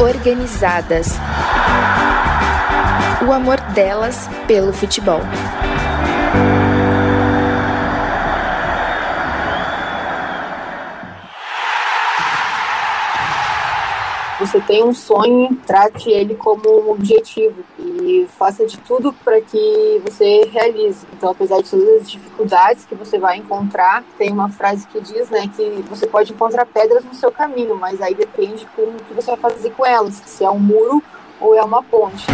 organizadas. O amor delas pelo futebol. Você tem um sonho, trate ele como um objetivo e faça de tudo para que você realize. Então, apesar de todas as dificuldades que você vai encontrar, tem uma frase que diz, né, que você pode encontrar pedras no seu caminho, mas aí depende com o que você vai fazer com elas, se é um muro ou é uma ponte.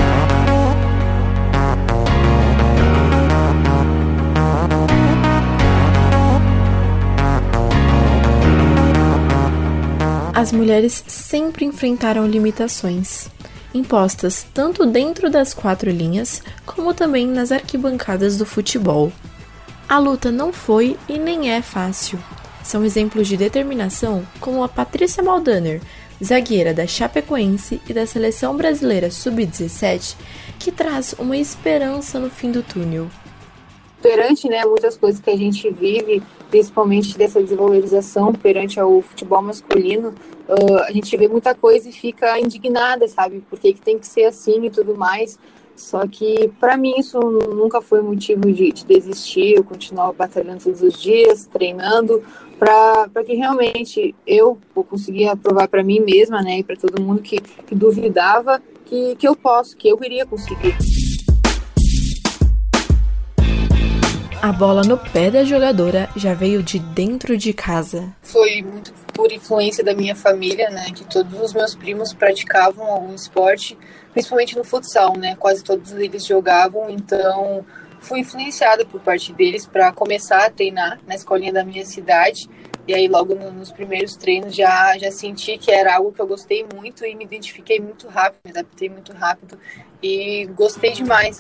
As mulheres sempre enfrentaram limitações, impostas tanto dentro das quatro linhas como também nas arquibancadas do futebol. A luta não foi e nem é fácil. São exemplos de determinação como a Patrícia Maldaner, zagueira da Chapecoense e da seleção brasileira sub-17, que traz uma esperança no fim do túnel. Perante né, muitas coisas que a gente vive, principalmente dessa desvalorização perante ao futebol masculino, uh, a gente vê muita coisa e fica indignada, sabe? Porque que tem que ser assim e tudo mais. Só que para mim isso nunca foi motivo de, de, desistir. Eu continuava batalhando todos os dias, treinando, para que realmente eu conseguia provar para mim mesma, né, e para todo mundo que, que duvidava que, que eu posso, que eu iria conseguir. A bola no pé da jogadora já veio de dentro de casa. Foi muito por influência da minha família, né? Que todos os meus primos praticavam algum esporte, principalmente no futsal, né? Quase todos eles jogavam, então fui influenciada por parte deles para começar a treinar na escolinha da minha cidade. E aí logo nos primeiros treinos já já senti que era algo que eu gostei muito e me identifiquei muito rápido, me adaptei muito rápido e gostei demais.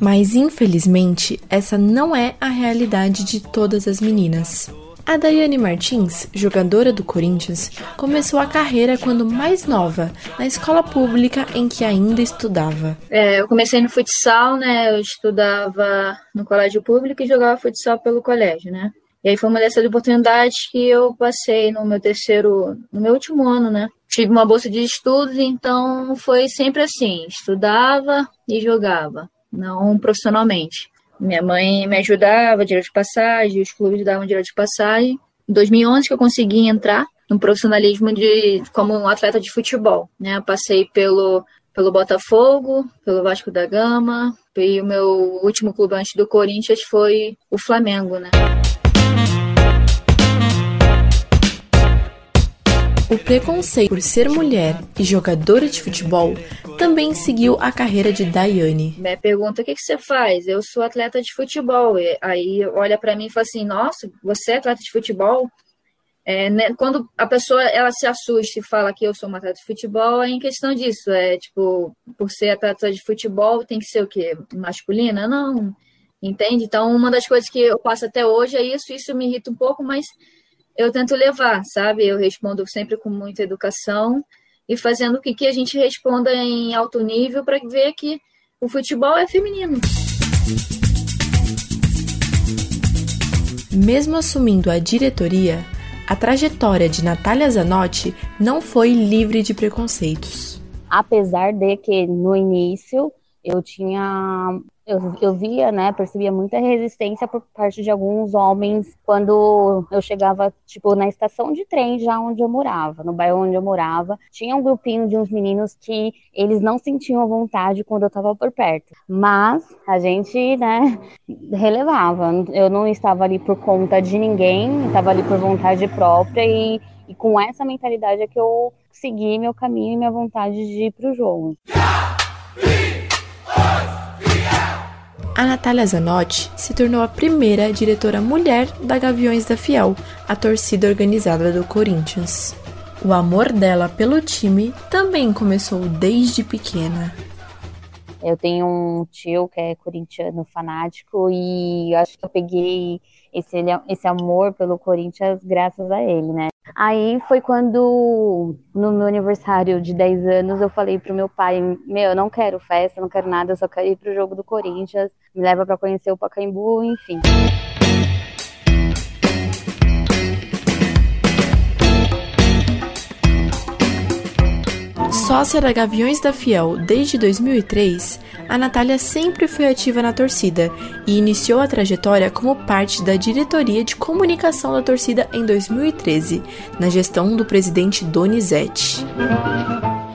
Mas infelizmente, essa não é a realidade de todas as meninas. A Daiane Martins, jogadora do Corinthians, começou a carreira quando mais nova, na escola pública em que ainda estudava. É, eu comecei no futsal, né? Eu estudava no colégio público e jogava futsal pelo colégio, né? E aí foi uma dessas oportunidades que eu passei no meu terceiro, no meu último ano, né? Tive uma bolsa de estudos, então foi sempre assim: estudava e jogava não profissionalmente. Minha mãe me ajudava, dinheiro de passagem, os clubes davam dinheiro de passagem. Em 2011 que eu consegui entrar no profissionalismo de como um atleta de futebol, né? Eu passei pelo pelo Botafogo, pelo Vasco da Gama, e o meu último clube antes do Corinthians foi o Flamengo, né? O preconceito por ser mulher e jogadora de futebol também seguiu a carreira de Daiane. Me pergunta o que, que você faz? Eu sou atleta de futebol. E aí olha para mim e fala assim: Nossa, você é atleta de futebol? É, né, quando a pessoa ela se assusta e fala que eu sou uma atleta de futebol, é em questão disso. É tipo, por ser atleta de futebol, tem que ser o quê? Masculina? Não. Entende? Então, uma das coisas que eu passo até hoje é isso. Isso me irrita um pouco, mas eu tento levar, sabe? Eu respondo sempre com muita educação e fazendo o que a gente responda em alto nível para ver que o futebol é feminino. Mesmo assumindo a diretoria, a trajetória de Natália Zanotti não foi livre de preconceitos. Apesar de que no início eu tinha eu, eu via, né, percebia muita resistência por parte de alguns homens quando eu chegava, tipo, na estação de trem já onde eu morava, no bairro onde eu morava. Tinha um grupinho de uns meninos que eles não sentiam vontade quando eu tava por perto. Mas a gente, né, relevava. Eu não estava ali por conta de ninguém, estava ali por vontade própria e, e com essa mentalidade é que eu segui meu caminho e minha vontade de ir pro jogo. A Natália Zanotti se tornou a primeira diretora mulher da Gaviões da Fiel, a torcida organizada do Corinthians. O amor dela pelo time também começou desde pequena. Eu tenho um tio que é corintiano fanático e acho que eu peguei esse, esse amor pelo Corinthians graças a ele, né? Aí foi quando, no meu aniversário de 10 anos, eu falei pro meu pai: Meu, eu não quero festa, não quero nada, eu só quero ir pro jogo do Corinthians, me leva para conhecer o Pacaembu, enfim. Sócia da Gaviões da Fiel desde 2003, a Natália sempre foi ativa na torcida e iniciou a trajetória como parte da diretoria de comunicação da torcida em 2013, na gestão do presidente Donizete.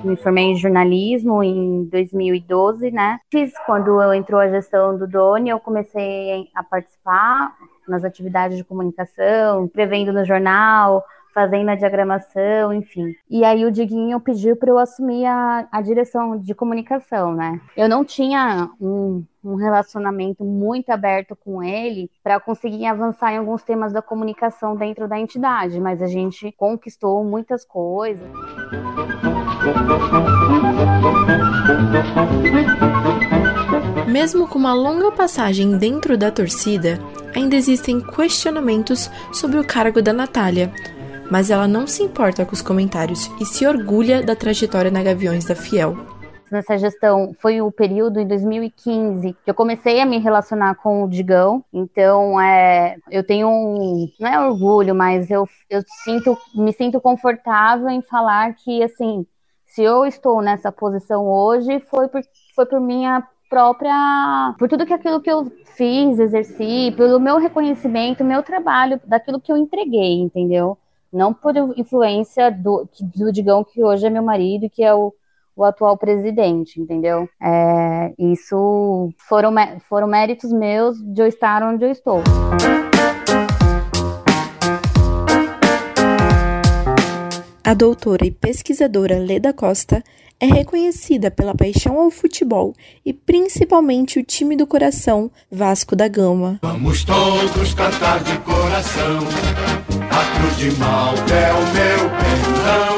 Me formei em jornalismo em 2012, né? Quando eu entrou a gestão do Doni, eu comecei a participar nas atividades de comunicação, prevendo no jornal, fazendo a diagramação, enfim. E aí o Diguinho pediu para eu assumir a, a direção de comunicação, né? Eu não tinha um, um relacionamento muito aberto com ele para conseguir avançar em alguns temas da comunicação dentro da entidade, mas a gente conquistou muitas coisas. Mesmo com uma longa passagem dentro da torcida, ainda existem questionamentos sobre o cargo da Natália, mas ela não se importa com os comentários e se orgulha da trajetória na Gaviões da Fiel. Nessa gestão foi o período em 2015 que eu comecei a me relacionar com o Digão. Então, é, eu tenho um, não é orgulho, mas eu, eu sinto, me sinto confortável em falar que assim, se eu estou nessa posição hoje foi por, foi por minha própria, por tudo que aquilo que eu fiz, exerci, pelo meu reconhecimento, meu trabalho, daquilo que eu entreguei, entendeu? Não por influência do, do Digão, que hoje é meu marido, que é o, o atual presidente, entendeu? É, isso foram, foram méritos meus de eu estar onde eu estou. A doutora e pesquisadora Leda Costa é reconhecida pela paixão ao futebol e principalmente o time do coração Vasco da Gama. Vamos todos cantar de coração. A cruz de Malta é o meu perdão.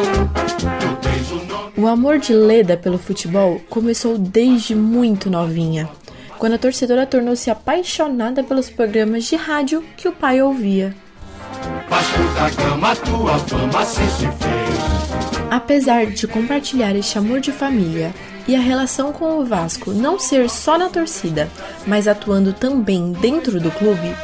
O amor de Leda pelo futebol começou desde muito novinha, quando a torcedora tornou-se apaixonada pelos programas de rádio que o pai ouvia. Fama. Apesar de compartilhar este amor de família e a relação com o Vasco não ser só na torcida, mas atuando também dentro do clube,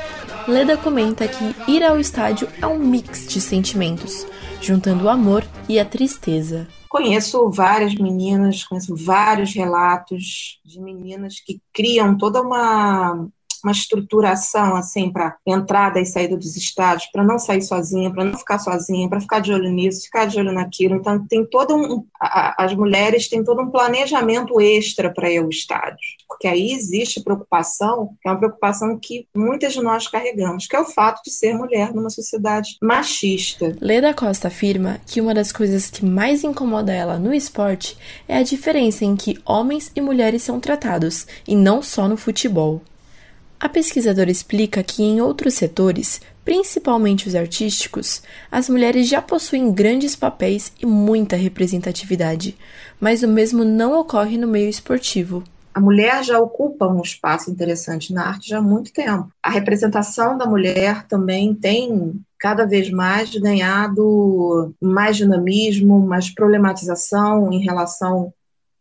Leda comenta que ir ao estádio é um mix de sentimentos, juntando o amor e a tristeza. Conheço várias meninas, conheço vários relatos de meninas que criam toda uma uma estruturação assim para entrada e saída dos estádios, para não sair sozinha, para não ficar sozinha, para ficar de olho nisso, ficar de olho naquilo. Então tem todo um a, as mulheres têm todo um planejamento extra para ir ao estádio, porque aí existe preocupação, que é uma preocupação que muitas de nós carregamos, que é o fato de ser mulher numa sociedade machista. Leda Costa afirma que uma das coisas que mais incomoda ela no esporte é a diferença em que homens e mulheres são tratados, e não só no futebol. A pesquisadora explica que em outros setores, principalmente os artísticos, as mulheres já possuem grandes papéis e muita representatividade, mas o mesmo não ocorre no meio esportivo. A mulher já ocupa um espaço interessante na arte já há muito tempo. A representação da mulher também tem cada vez mais ganhado mais dinamismo, mais problematização em relação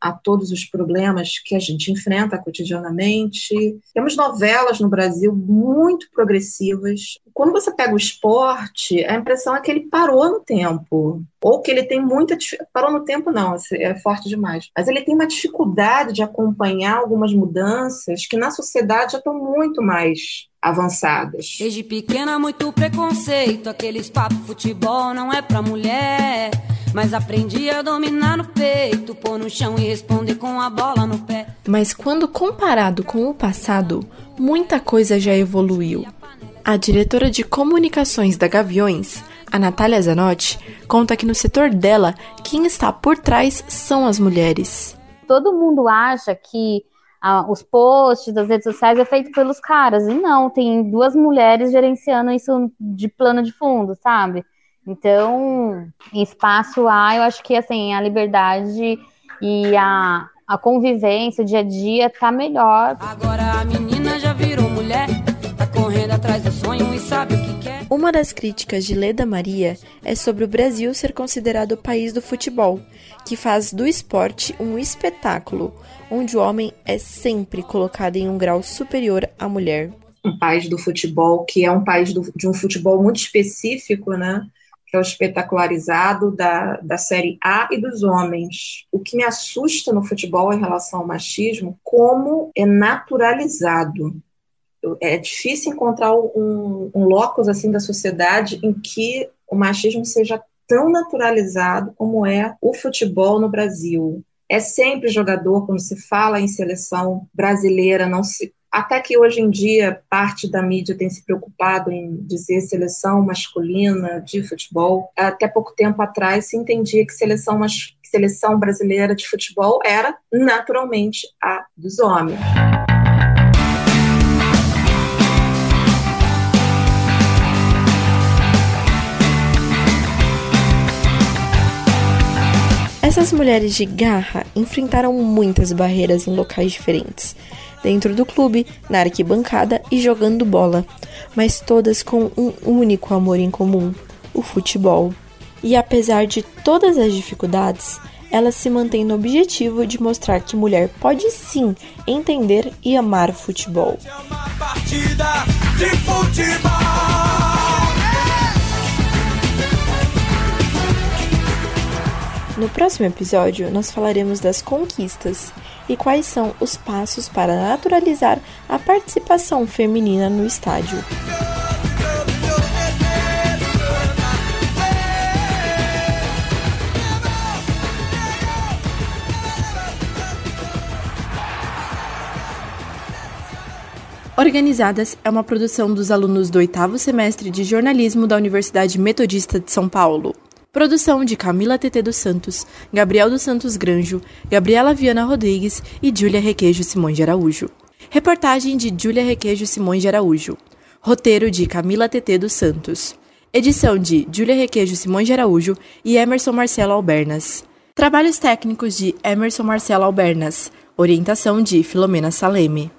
a todos os problemas que a gente enfrenta cotidianamente. Temos novelas no Brasil muito progressivas. Quando você pega o esporte, a impressão é que ele parou no tempo, ou que ele tem muita parou no tempo não, é forte demais. Mas ele tem uma dificuldade de acompanhar algumas mudanças que na sociedade já estão muito mais avançadas. Desde pequena muito preconceito, aqueles papo futebol não é para mulher. Mas aprendi a dominar no peito, pôr no chão e responder com a bola no pé. Mas quando comparado com o passado, muita coisa já evoluiu. A diretora de comunicações da Gaviões, a Natália Zanotti, conta que no setor dela, quem está por trás são as mulheres. Todo mundo acha que ah, os posts das redes sociais é feito pelos caras, e não, tem duas mulheres gerenciando isso de plano de fundo, sabe? Então, espaço A, eu acho que assim, a liberdade e a, a convivência, o dia a dia tá melhor. Agora a menina já virou mulher, tá correndo atrás do sonho e sabe o que quer. Uma das críticas de Leda Maria é sobre o Brasil ser considerado o país do futebol, que faz do esporte um espetáculo, onde o homem é sempre colocado em um grau superior à mulher. Um país do futebol, que é um país do, de um futebol muito específico, né? Que é o espetacularizado da, da Série A e dos homens. O que me assusta no futebol em relação ao machismo, como é naturalizado. É difícil encontrar um, um locus assim da sociedade em que o machismo seja tão naturalizado como é o futebol no Brasil. É sempre jogador, quando se fala em seleção brasileira, não se até que hoje em dia parte da mídia tem se preocupado em dizer seleção masculina de futebol. Até pouco tempo atrás se entendia que seleção, seleção brasileira de futebol era naturalmente a dos homens. Essas mulheres de garra enfrentaram muitas barreiras em locais diferentes, dentro do clube, na arquibancada e jogando bola, mas todas com um único amor em comum: o futebol. E apesar de todas as dificuldades, elas se mantêm no objetivo de mostrar que mulher pode sim entender e amar futebol. No próximo episódio, nós falaremos das conquistas e quais são os passos para naturalizar a participação feminina no estádio. Organizadas é uma produção dos alunos do oitavo semestre de jornalismo da Universidade Metodista de São Paulo. Produção de Camila TT dos Santos, Gabriel dos Santos Granjo, Gabriela Viana Rodrigues e Júlia Requejo Simões de Araújo. Reportagem de Júlia Requejo Simões de Araújo. Roteiro de Camila TT dos Santos. Edição de Júlia Requejo Simões de Araújo e Emerson Marcelo Albernas. Trabalhos técnicos de Emerson Marcelo Albernas. Orientação de Filomena Saleme.